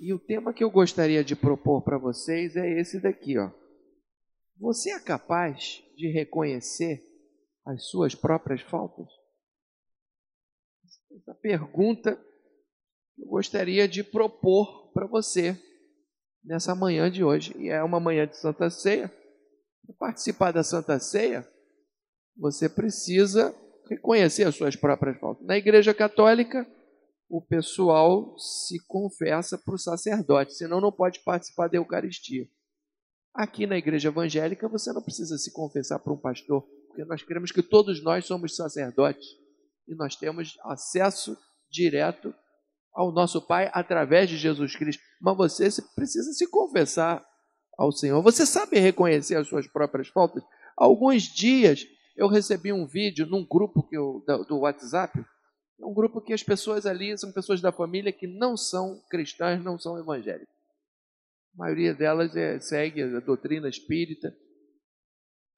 E o tema que eu gostaria de propor para vocês é esse daqui, ó. Você é capaz de reconhecer as suas próprias faltas? Essa pergunta eu gostaria de propor para você nessa manhã de hoje. E é uma manhã de Santa Ceia. Para participar da Santa Ceia, você precisa reconhecer as suas próprias faltas. Na Igreja Católica, o pessoal se confessa para o sacerdote, senão não pode participar da Eucaristia. Aqui na Igreja Evangélica, você não precisa se confessar para um pastor, porque nós queremos que todos nós somos sacerdotes e nós temos acesso direto ao nosso Pai através de Jesus Cristo. Mas você precisa se confessar ao Senhor. Você sabe reconhecer as suas próprias faltas? Alguns dias eu recebi um vídeo num grupo que eu, do WhatsApp, é um grupo que as pessoas ali são pessoas da família que não são cristãs, não são evangélicas. A maioria delas é, segue a doutrina espírita.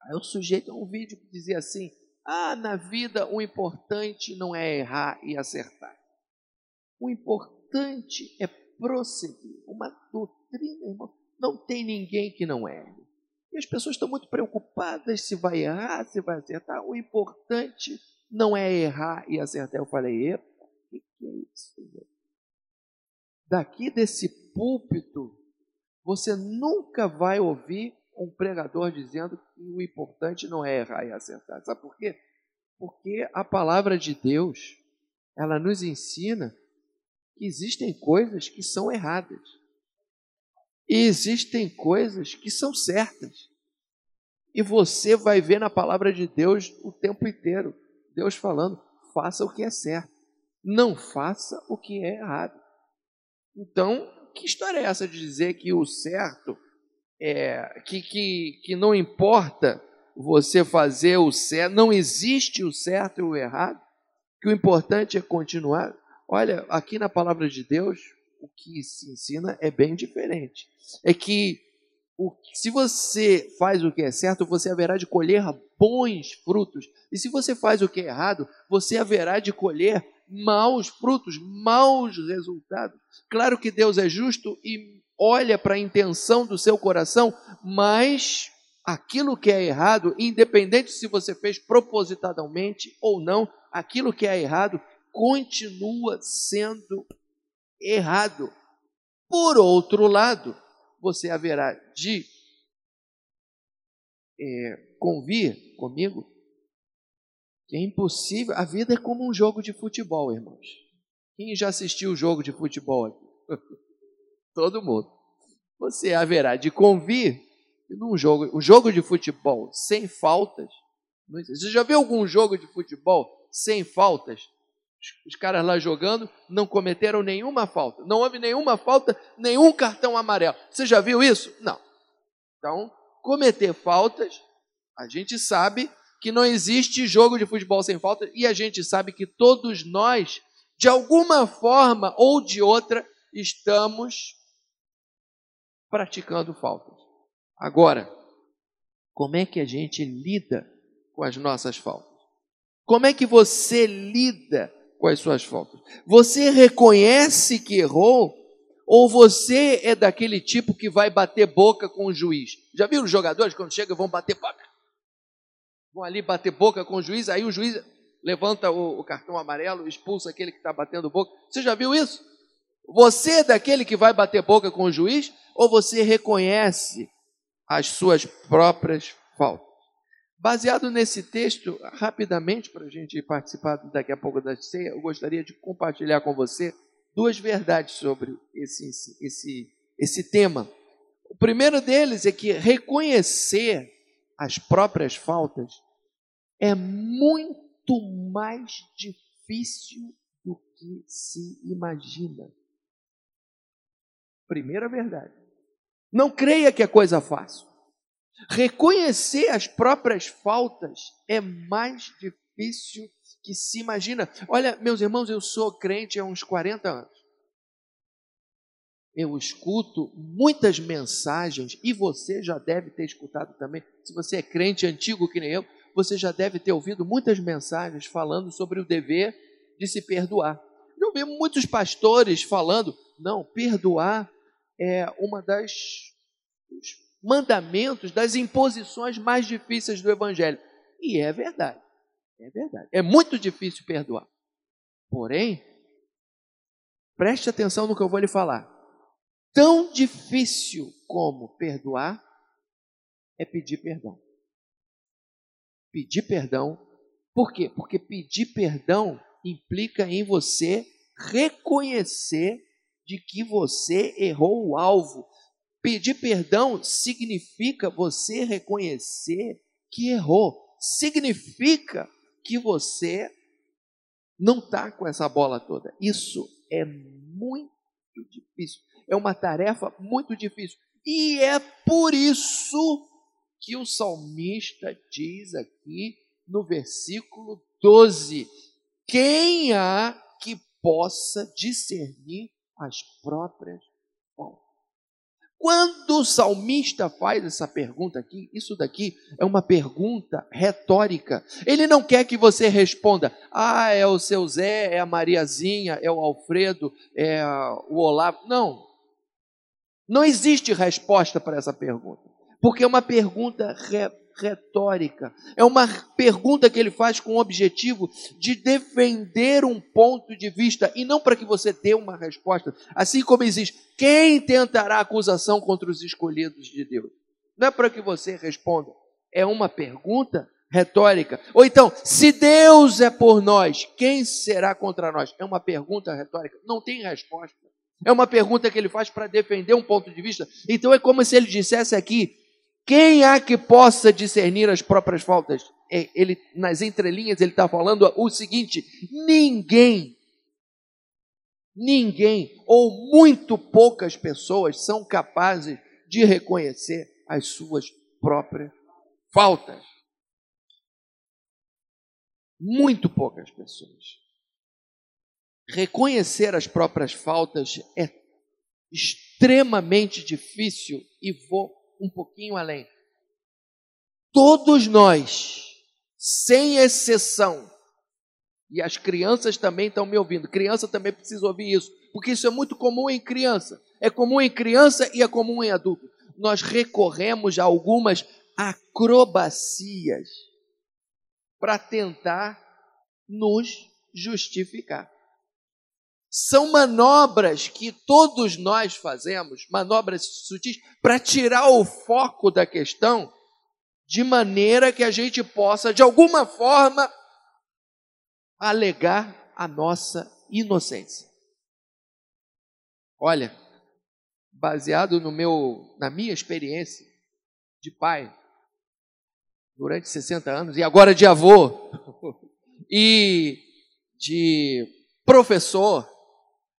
Aí o sujeito, um vídeo que dizia assim: Ah, na vida o importante não é errar e acertar. O importante é prosseguir. Uma doutrina, irmão, não tem ninguém que não erre. E as pessoas estão muito preocupadas se vai errar, se vai acertar. O importante não é errar e acertar. Eu falei, epa, o que, que, é isso? Daqui desse púlpito, você nunca vai ouvir um pregador dizendo que o importante não é errar e acertar. Sabe por quê? Porque a palavra de Deus, ela nos ensina que existem coisas que são erradas. E existem coisas que são certas. E você vai ver na palavra de Deus o tempo inteiro. Deus falando: faça o que é certo, não faça o que é errado. Então, que história é essa de dizer que o certo é que, que, que não importa você fazer o certo, não existe o certo e o errado, que o importante é continuar? Olha, aqui na palavra de Deus, o que se ensina é bem diferente. É que o, se você faz o que é certo, você haverá de colher bons frutos. E se você faz o que é errado, você haverá de colher maus frutos, maus resultados. Claro que Deus é justo e olha para a intenção do seu coração, mas aquilo que é errado, independente se você fez propositadamente ou não, aquilo que é errado continua sendo errado. Por outro lado, você haverá de é, convir comigo é impossível. A vida é como um jogo de futebol, irmãos. Quem já assistiu o jogo de futebol? Todo mundo. Você haverá de convir num jogo, um jogo de futebol sem faltas. Você já viu algum jogo de futebol sem faltas? Os caras lá jogando não cometeram nenhuma falta. Não houve nenhuma falta, nenhum cartão amarelo. Você já viu isso? Não. Então, cometer faltas, a gente sabe que não existe jogo de futebol sem falta e a gente sabe que todos nós, de alguma forma ou de outra, estamos praticando faltas. Agora, como é que a gente lida com as nossas faltas? Como é que você lida com as suas faltas? Você reconhece que errou? Ou você é daquele tipo que vai bater boca com o juiz? Já viram os jogadores quando chegam vão bater boca? Vão ali bater boca com o juiz, aí o juiz levanta o, o cartão amarelo, expulsa aquele que está batendo boca. Você já viu isso? Você é daquele que vai bater boca com o juiz? Ou você reconhece as suas próprias faltas? Baseado nesse texto, rapidamente, para a gente participar daqui a pouco da ceia, eu gostaria de compartilhar com você duas verdades sobre esse, esse, esse tema. O primeiro deles é que reconhecer as próprias faltas é muito mais difícil do que se imagina. Primeira verdade. Não creia que é coisa fácil. Reconhecer as próprias faltas é mais difícil que se imagina. Olha, meus irmãos, eu sou crente há uns 40 anos. Eu escuto muitas mensagens, e você já deve ter escutado também. Se você é crente antigo que nem eu, você já deve ter ouvido muitas mensagens falando sobre o dever de se perdoar. Eu ouvi muitos pastores falando Não, perdoar é uma das mandamentos, das imposições mais difíceis do Evangelho. E é verdade. É verdade. É muito difícil perdoar. Porém, preste atenção no que eu vou lhe falar. Tão difícil como perdoar é pedir perdão. Pedir perdão. Por quê? Porque pedir perdão implica em você reconhecer de que você errou o alvo. Pedir perdão significa você reconhecer que errou. Significa que você não está com essa bola toda. Isso é muito difícil. É uma tarefa muito difícil. E é por isso que o salmista diz aqui no versículo 12: Quem há que possa discernir as próprias quando o salmista faz essa pergunta aqui, isso daqui é uma pergunta retórica. Ele não quer que você responda, ah, é o seu Zé, é a Mariazinha, é o Alfredo, é o Olavo. Não. Não existe resposta para essa pergunta. Porque é uma pergunta retórica retórica. É uma pergunta que ele faz com o objetivo de defender um ponto de vista e não para que você dê uma resposta. Assim como existe, quem tentará acusação contra os escolhidos de Deus? Não é para que você responda. É uma pergunta retórica. Ou então, se Deus é por nós, quem será contra nós? É uma pergunta retórica. Não tem resposta. É uma pergunta que ele faz para defender um ponto de vista. Então é como se ele dissesse aqui: quem há que possa discernir as próprias faltas? É, ele, nas entrelinhas, ele está falando o seguinte: ninguém, ninguém, ou muito poucas pessoas são capazes de reconhecer as suas próprias faltas. Muito poucas pessoas. Reconhecer as próprias faltas é extremamente difícil e vou um pouquinho além. Todos nós, sem exceção, e as crianças também estão me ouvindo, criança também precisa ouvir isso, porque isso é muito comum em criança, é comum em criança e é comum em adulto. Nós recorremos a algumas acrobacias para tentar nos justificar. São manobras que todos nós fazemos, manobras sutis, para tirar o foco da questão, de maneira que a gente possa, de alguma forma, alegar a nossa inocência. Olha, baseado no meu, na minha experiência de pai, durante 60 anos, e agora de avô, e de professor,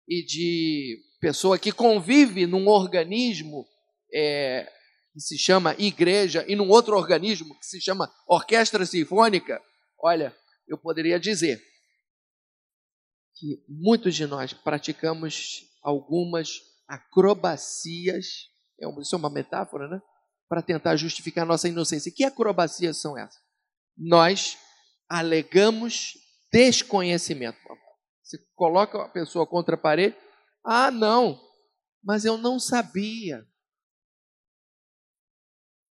e de pessoa que convive num organismo é, que se chama igreja e num outro organismo que se chama orquestra sinfônica, olha, eu poderia dizer que muitos de nós praticamos algumas acrobacias, é isso é uma metáfora, né? Para tentar justificar nossa inocência. Que acrobacias são essas? Nós alegamos desconhecimento. Você coloca a pessoa contra a parede. Ah, não, mas eu não sabia.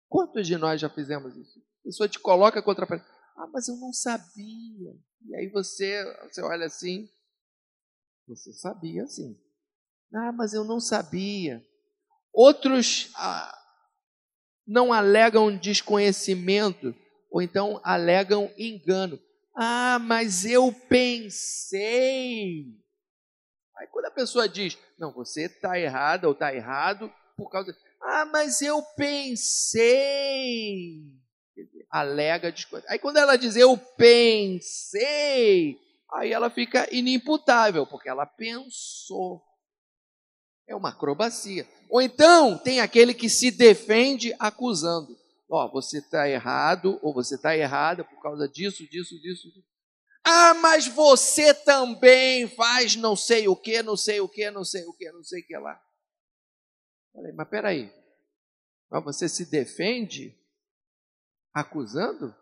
Quantos de nós já fizemos isso? A pessoa te coloca contra a parede. Ah, mas eu não sabia. E aí você, você olha assim. Você sabia sim. Ah, mas eu não sabia. Outros ah, não alegam desconhecimento, ou então alegam engano. Ah, mas eu pensei. Aí quando a pessoa diz, não, você está errada ou está errado por causa. Ah, mas eu pensei. Alega descoisa. Aí quando ela diz eu pensei, aí ela fica inimputável, porque ela pensou. É uma acrobacia. Ou então tem aquele que se defende acusando ó, você está errado, ou você está errada por causa disso, disso, disso. Ah, mas você também faz não sei o que, não sei o que, não sei o que, não sei o que lá. Falei, mas peraí, mas você se defende acusando?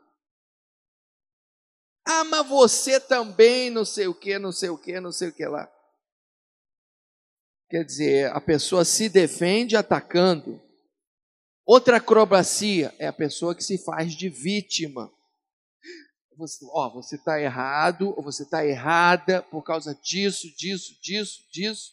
Ah, mas você também não sei o que, não sei o que, não sei o que lá. quer dizer, a pessoa se defende atacando. Outra acrobacia é a pessoa que se faz de vítima. Você, ó, você está errado, ou você está errada por causa disso, disso, disso, disso.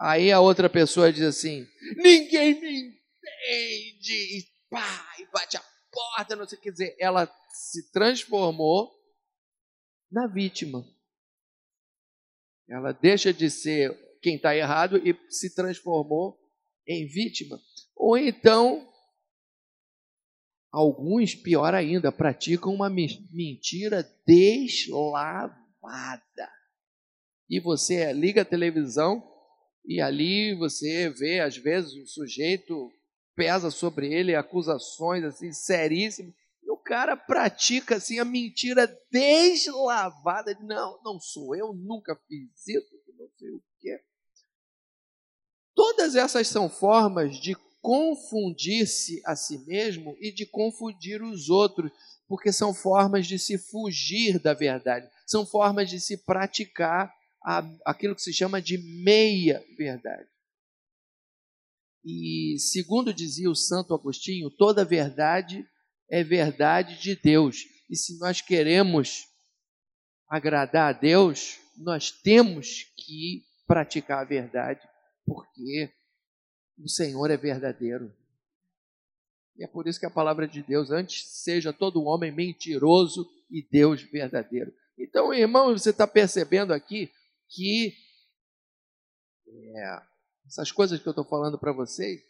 Aí a outra pessoa diz assim: ninguém me entende, e pá, e bate a porta, não sei o que dizer. Ela se transformou na vítima. Ela deixa de ser quem está errado e se transformou em vítima. Ou então, alguns, pior ainda, praticam uma mentira deslavada. E você liga a televisão e ali você vê, às vezes, o sujeito pesa sobre ele acusações assim seríssimas. E o cara pratica assim a mentira deslavada. Não, não sou eu, nunca fiz isso, não sei o quê. Todas essas são formas de confundir-se a si mesmo e de confundir os outros, porque são formas de se fugir da verdade, são formas de se praticar aquilo que se chama de meia verdade. E segundo dizia o Santo Agostinho, toda verdade é verdade de Deus. E se nós queremos agradar a Deus, nós temos que praticar a verdade porque o Senhor é verdadeiro. E é por isso que a palavra de Deus, antes seja todo homem mentiroso e Deus verdadeiro. Então, irmão, você está percebendo aqui que é, essas coisas que eu estou falando para vocês,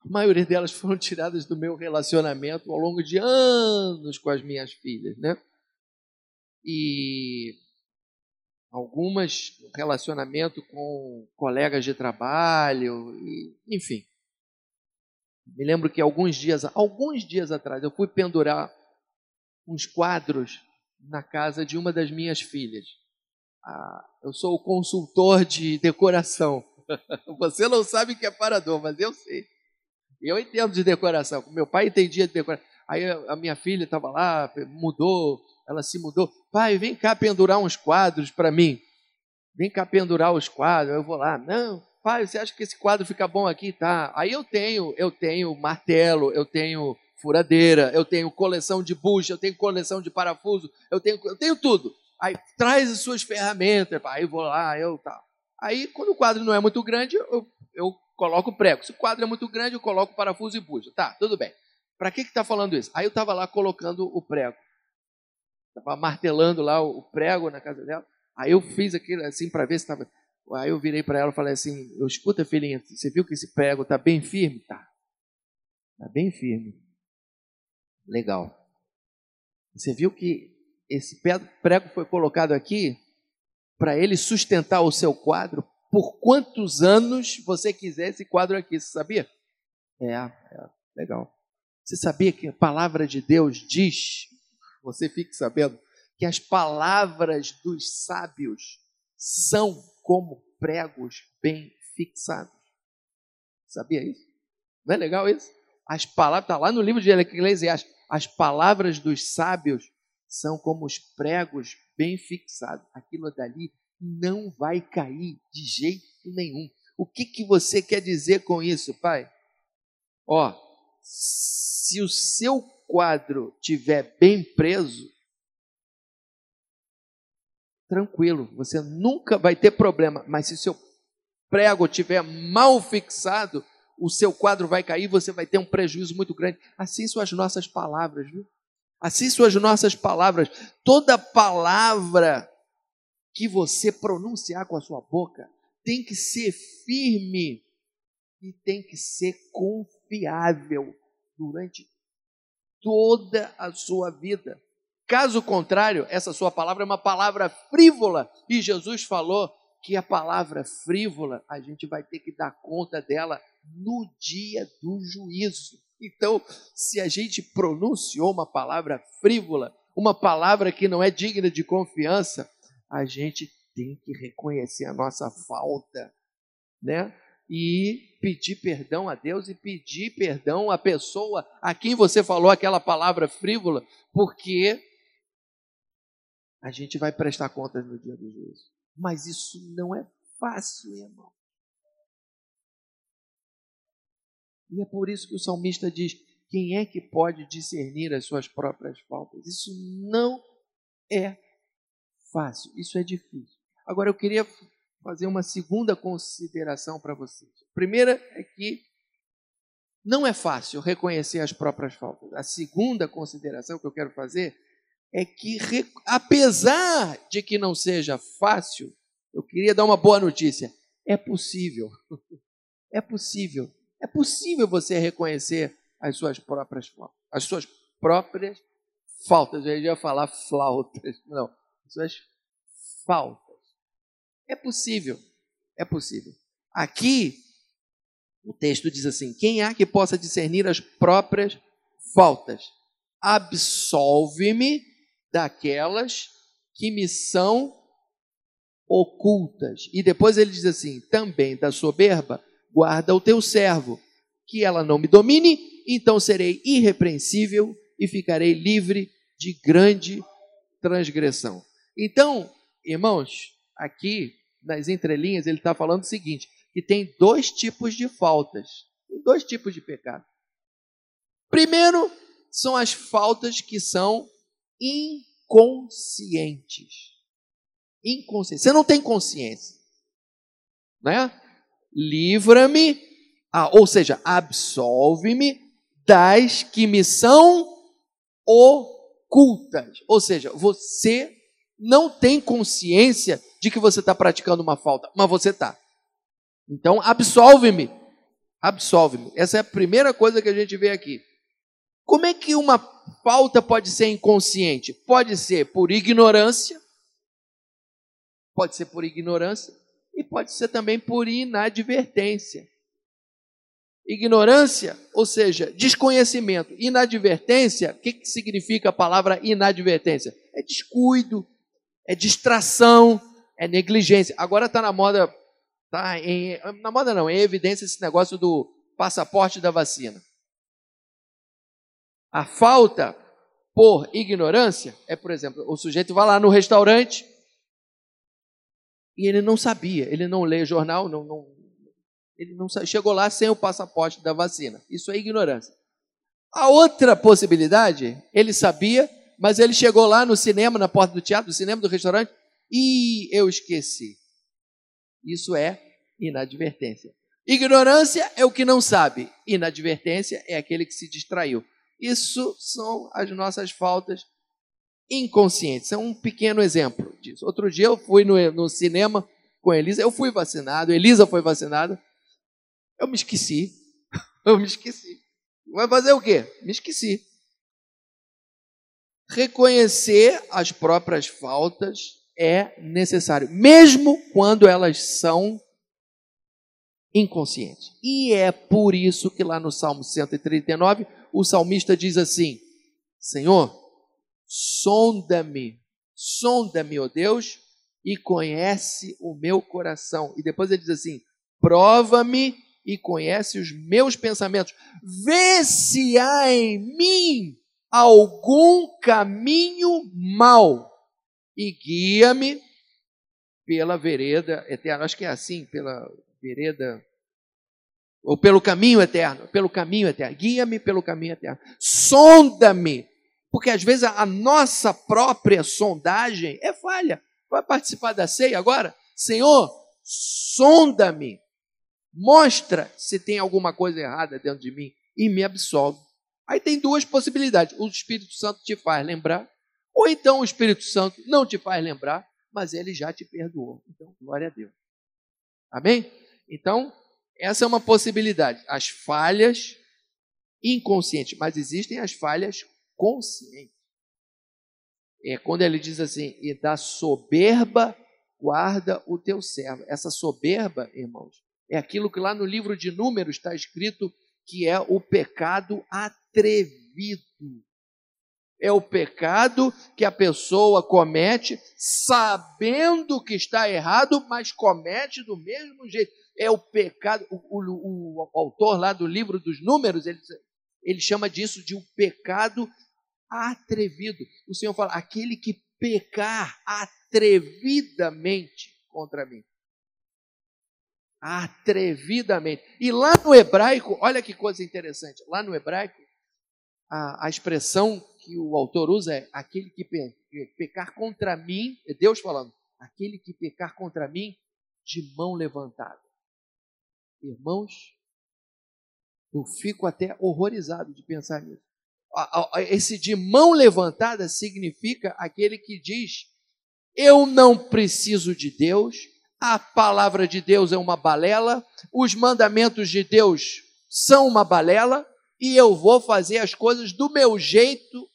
a maioria delas foram tiradas do meu relacionamento ao longo de anos com as minhas filhas, né? E algumas relacionamento com colegas de trabalho, enfim. Me lembro que alguns dias, alguns dias atrás, eu fui pendurar uns quadros na casa de uma das minhas filhas. Ah, eu sou o consultor de decoração. Você não sabe o que é parador, mas eu sei. Eu entendo de decoração. Meu pai entendia de decoração. Aí a minha filha estava lá, mudou, ela se mudou. Pai, vem cá pendurar uns quadros para mim. Vem cá pendurar os quadros. Eu vou lá. Não, pai, você acha que esse quadro fica bom aqui? Tá. Aí eu tenho, eu tenho martelo, eu tenho furadeira, eu tenho coleção de bucha, eu tenho coleção de parafuso, eu tenho, eu tenho tudo. Aí traz as suas ferramentas, pai. Eu vou lá, eu tá. Aí quando o quadro não é muito grande, eu, eu coloco prego. Se o quadro é muito grande, eu coloco parafuso e bucha. Tá, tudo bem. Para que está falando isso? Aí eu estava lá colocando o prego. Estava martelando lá o prego na casa dela. Aí eu fiz aquilo assim para ver se estava. Aí eu virei para ela e falei assim: eu, escuta, filhinha, você viu que esse prego está bem firme? Tá. Está bem firme. Legal. Você viu que esse prego foi colocado aqui para ele sustentar o seu quadro por quantos anos você quiser esse quadro aqui, você sabia? É, é legal. Você sabia que a palavra de Deus diz você fique sabendo que as palavras dos sábios são como pregos bem fixados. Sabia isso? Não é legal isso? As palavras, está lá no livro de Eclesiastes, as palavras dos sábios são como os pregos bem fixados. Aquilo dali não vai cair de jeito nenhum. O que, que você quer dizer com isso, pai? Ó, se o seu quadro tiver bem preso, tranquilo, você nunca vai ter problema. Mas se seu prego tiver mal fixado, o seu quadro vai cair, você vai ter um prejuízo muito grande. Assim são as nossas palavras, viu? Assim são as nossas palavras. Toda palavra que você pronunciar com a sua boca tem que ser firme e tem que ser confiável durante toda a sua vida. Caso contrário, essa sua palavra é uma palavra frívola. E Jesus falou que a palavra frívola a gente vai ter que dar conta dela no dia do juízo. Então, se a gente pronunciou uma palavra frívola, uma palavra que não é digna de confiança, a gente tem que reconhecer a nossa falta, né? E pedir perdão a Deus e pedir perdão à pessoa a quem você falou aquela palavra frívola, porque a gente vai prestar contas no dia do juízo. Mas isso não é fácil, irmão. E é por isso que o salmista diz: quem é que pode discernir as suas próprias faltas? Isso não é fácil, isso é difícil. Agora eu queria fazer uma segunda consideração para vocês. A primeira é que não é fácil reconhecer as próprias faltas. A segunda consideração que eu quero fazer é que, apesar de que não seja fácil, eu queria dar uma boa notícia: é possível. É possível. É possível você reconhecer as suas próprias faltas. As suas próprias faltas. Eu ia falar flautas. Não. As suas faltas. É possível. É possível. Aqui, o texto diz assim: Quem há que possa discernir as próprias faltas? Absolve-me daquelas que me são ocultas. E depois ele diz assim: Também da soberba, guarda o teu servo, que ela não me domine, então serei irrepreensível e ficarei livre de grande transgressão. Então, irmãos, aqui nas entrelinhas ele está falando o seguinte: que tem dois tipos de faltas, dois tipos de pecado. Primeiro, são as faltas que são inconscientes. Inconscientes. Você não tem consciência. Né? Livra-me, ah, ou seja, absolve-me das que me são ocultas. Ou seja, você não tem consciência de que você está praticando uma falta, mas você está. Então, absolve-me. Absolve-me. Essa é a primeira coisa que a gente vê aqui. Como é que uma falta pode ser inconsciente? Pode ser por ignorância, pode ser por ignorância e pode ser também por inadvertência. Ignorância, ou seja, desconhecimento. Inadvertência, o que, que significa a palavra inadvertência? É descuido, é distração, é negligência. Agora está na moda Tá em, na moda não, é evidência esse negócio do passaporte da vacina. A falta por ignorância é, por exemplo, o sujeito vai lá no restaurante e ele não sabia, ele não lê jornal, não, não, ele não chegou lá sem o passaporte da vacina. Isso é ignorância. A outra possibilidade, ele sabia, mas ele chegou lá no cinema, na porta do teatro, do cinema, do restaurante, e eu esqueci. Isso é inadvertência. Ignorância é o que não sabe, inadvertência é aquele que se distraiu. Isso são as nossas faltas inconscientes. É um pequeno exemplo disso. Outro dia eu fui no, no cinema com a Elisa, eu fui vacinado, Elisa foi vacinada. Eu me esqueci. Eu me esqueci. Vai fazer o quê? Me esqueci. Reconhecer as próprias faltas é necessário, mesmo quando elas são inconscientes. E é por isso que lá no Salmo 139, o salmista diz assim: Senhor, sonda-me, sonda-me, ó Deus, e conhece o meu coração. E depois ele diz assim: prova-me e conhece os meus pensamentos. Vê se há em mim algum caminho mau e guia-me pela vereda eterna. Acho que é assim, pela vereda ou pelo caminho eterno, pelo caminho eterno. Guia-me pelo caminho eterno. Sonda-me, porque às vezes a nossa própria sondagem é falha. Vai participar da ceia agora? Senhor, sonda-me. Mostra se tem alguma coisa errada dentro de mim e me absolve. Aí tem duas possibilidades. O Espírito Santo te faz lembrar ou então o Espírito Santo não te faz lembrar, mas ele já te perdoou. Então, glória a Deus. Amém? Então, essa é uma possibilidade. As falhas inconscientes, mas existem as falhas conscientes. É quando ele diz assim: e da soberba guarda o teu servo. Essa soberba, irmãos, é aquilo que lá no livro de Números está escrito que é o pecado atrevido é o pecado que a pessoa comete sabendo que está errado, mas comete do mesmo jeito. É o pecado. O, o, o autor lá do livro dos Números, ele, ele chama disso de um pecado atrevido. O Senhor fala: aquele que pecar atrevidamente contra mim. Atrevidamente. E lá no hebraico, olha que coisa interessante. Lá no hebraico, a, a expressão que o autor usa é aquele que pe, pecar contra mim, é Deus falando, aquele que pecar contra mim de mão levantada. Irmãos, eu fico até horrorizado de pensar nisso. Esse de mão levantada significa aquele que diz: eu não preciso de Deus, a palavra de Deus é uma balela, os mandamentos de Deus são uma balela, e eu vou fazer as coisas do meu jeito,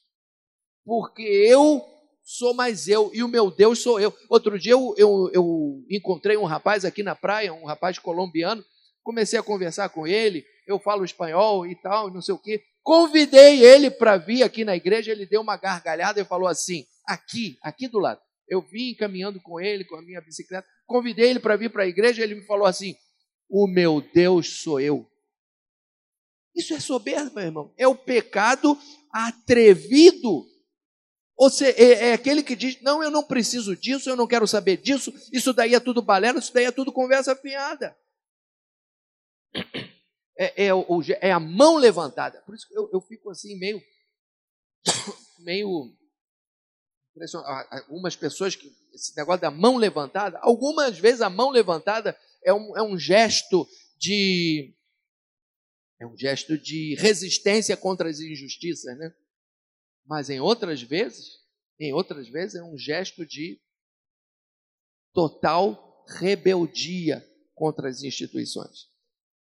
porque eu sou mais eu e o meu Deus sou eu. Outro dia eu, eu, eu encontrei um rapaz aqui na praia, um rapaz colombiano, comecei a conversar com ele, eu falo espanhol e tal, não sei o quê. Convidei ele para vir aqui na igreja, ele deu uma gargalhada e falou assim: aqui, aqui do lado. Eu vim caminhando com ele, com a minha bicicleta, convidei ele para vir para a igreja, ele me falou assim: O meu Deus sou eu. Isso é soberba, irmão. É o pecado atrevido. Ou seja, é, é, aquele que diz: Não, eu não preciso disso, eu não quero saber disso, isso daí é tudo balela, isso daí é tudo conversa fiada. É, é, é a mão levantada. Por isso que eu, eu fico assim, meio. meio algumas pessoas que esse negócio da mão levantada, algumas vezes a mão levantada é um, é um gesto de é um gesto de resistência contra as injustiças, né? Mas em outras vezes, em outras vezes é um gesto de total rebeldia contra as instituições.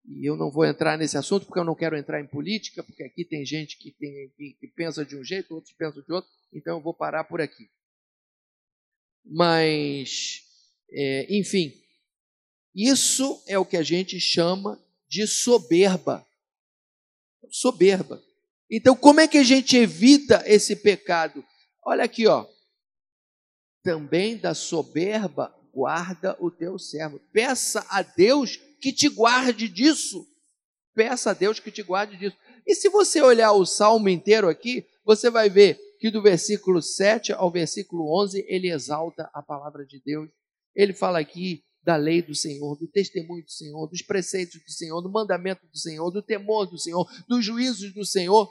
E eu não vou entrar nesse assunto porque eu não quero entrar em política, porque aqui tem gente que, tem, que, que pensa de um jeito, outros pensam de outro, então eu vou parar por aqui. Mas, é, enfim, isso é o que a gente chama de soberba. Soberba. Então, como é que a gente evita esse pecado? Olha aqui, ó. Também da soberba guarda o teu servo. Peça a Deus que te guarde disso. Peça a Deus que te guarde disso. E se você olhar o salmo inteiro aqui, você vai ver que do versículo 7 ao versículo 11 ele exalta a palavra de Deus. Ele fala aqui da lei do Senhor, do testemunho do Senhor, dos preceitos do Senhor, do mandamento do Senhor, do temor do Senhor, dos juízos do Senhor.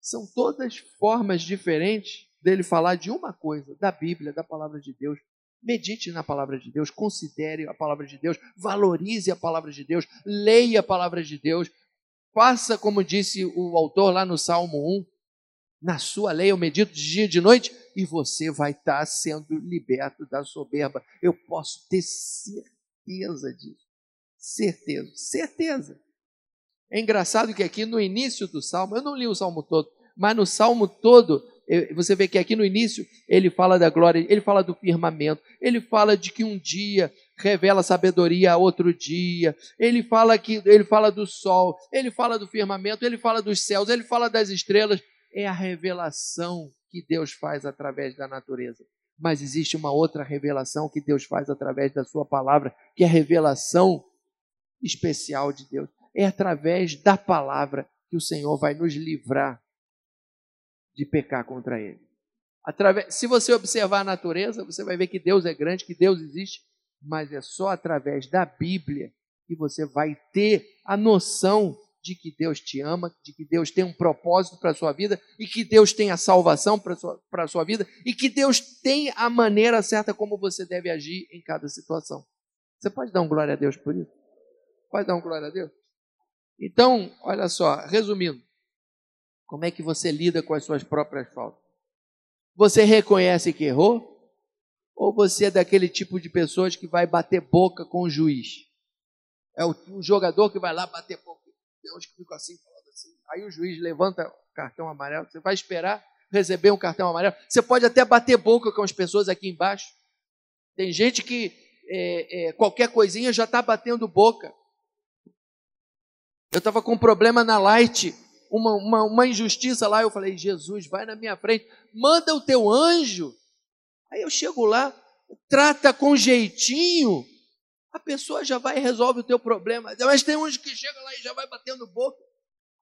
São todas formas diferentes dele falar de uma coisa, da Bíblia, da palavra de Deus. Medite na palavra de Deus, considere a palavra de Deus, valorize a palavra de Deus, leia a palavra de Deus, faça como disse o autor lá no Salmo 1, na sua lei eu medito de dia e de noite e você vai estar sendo liberto da soberba. Eu posso ter certeza disso. Certeza, certeza. É engraçado que aqui no início do salmo, eu não li o salmo todo, mas no salmo todo você vê que aqui no início ele fala da glória, ele fala do firmamento, ele fala de que um dia revela sabedoria a outro dia, ele fala que ele fala do sol, ele fala do firmamento, ele fala dos céus, ele fala das estrelas, é a revelação que Deus faz através da natureza. Mas existe uma outra revelação que Deus faz através da sua palavra, que é a revelação especial de Deus. É através da palavra que o Senhor vai nos livrar de pecar contra ele. Através, se você observar a natureza, você vai ver que Deus é grande, que Deus existe, mas é só através da Bíblia que você vai ter a noção de que Deus te ama, de que Deus tem um propósito para a sua vida e que Deus tem a salvação para a sua, sua vida e que Deus tem a maneira certa como você deve agir em cada situação. Você pode dar um glória a Deus por isso? Pode dar um glória a Deus? Então, olha só, resumindo, como é que você lida com as suas próprias faltas? Você reconhece que errou? Ou você é daquele tipo de pessoas que vai bater boca com o juiz? É o, o jogador que vai lá bater boca. Que assim, falando assim. Aí o juiz levanta o cartão amarelo. Você vai esperar receber um cartão amarelo. Você pode até bater boca com as pessoas aqui embaixo. Tem gente que é, é, qualquer coisinha já está batendo boca. Eu estava com um problema na Light uma, uma, uma injustiça lá, eu falei, Jesus, vai na minha frente, manda o teu anjo. Aí eu chego lá, trata com jeitinho, a pessoa já vai e resolve o teu problema. Mas tem uns que chega lá e já vai batendo boca.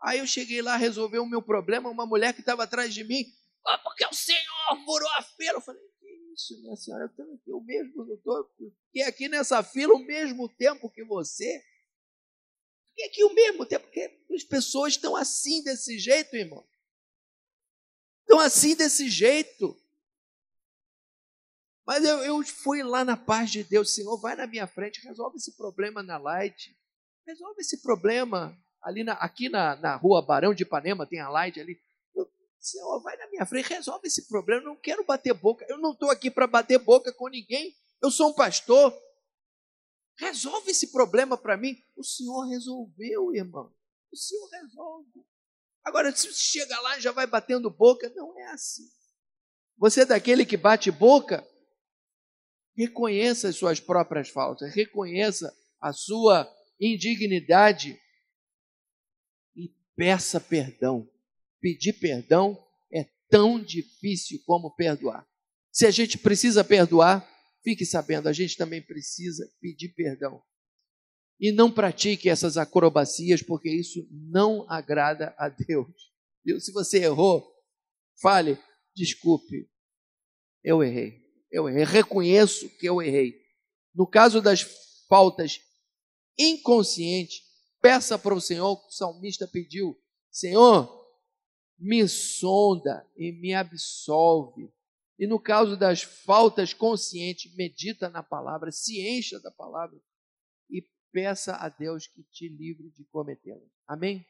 Aí eu cheguei lá, resolver o meu problema, uma mulher que estava atrás de mim, ah, porque o Senhor furou a feira. Eu falei, que isso, minha senhora? Eu aqui o mesmo, estou aqui nessa fila o mesmo tempo que você. Fiquei aqui o mesmo tempo, porque as pessoas estão assim desse jeito, irmão. Estão assim desse jeito. Mas eu, eu fui lá na paz de Deus, Senhor, vai na minha frente, resolve esse problema na Light. Resolve esse problema ali na, aqui na, na rua Barão de Ipanema, tem a Light ali. Senhor, vai na minha frente, resolve esse problema. Eu não quero bater boca. Eu não estou aqui para bater boca com ninguém. Eu sou um pastor. Resolve esse problema para mim. O Senhor resolveu, irmão. O Senhor resolve. Agora, se chega lá e já vai batendo boca, não é assim. Você é daquele que bate boca, reconheça as suas próprias faltas, reconheça a sua indignidade e peça perdão. Pedir perdão é tão difícil como perdoar. Se a gente precisa perdoar, fique sabendo, a gente também precisa pedir perdão. E não pratique essas acrobacias, porque isso não agrada a Deus. Se você errou, fale, desculpe, eu errei. Eu errei. Reconheço que eu errei. No caso das faltas inconscientes, peça para o Senhor o que o salmista pediu: Senhor, me sonda e me absolve. E no caso das faltas conscientes, medita na palavra, se encha da palavra e peça a Deus que te livre de cometê-las. Amém?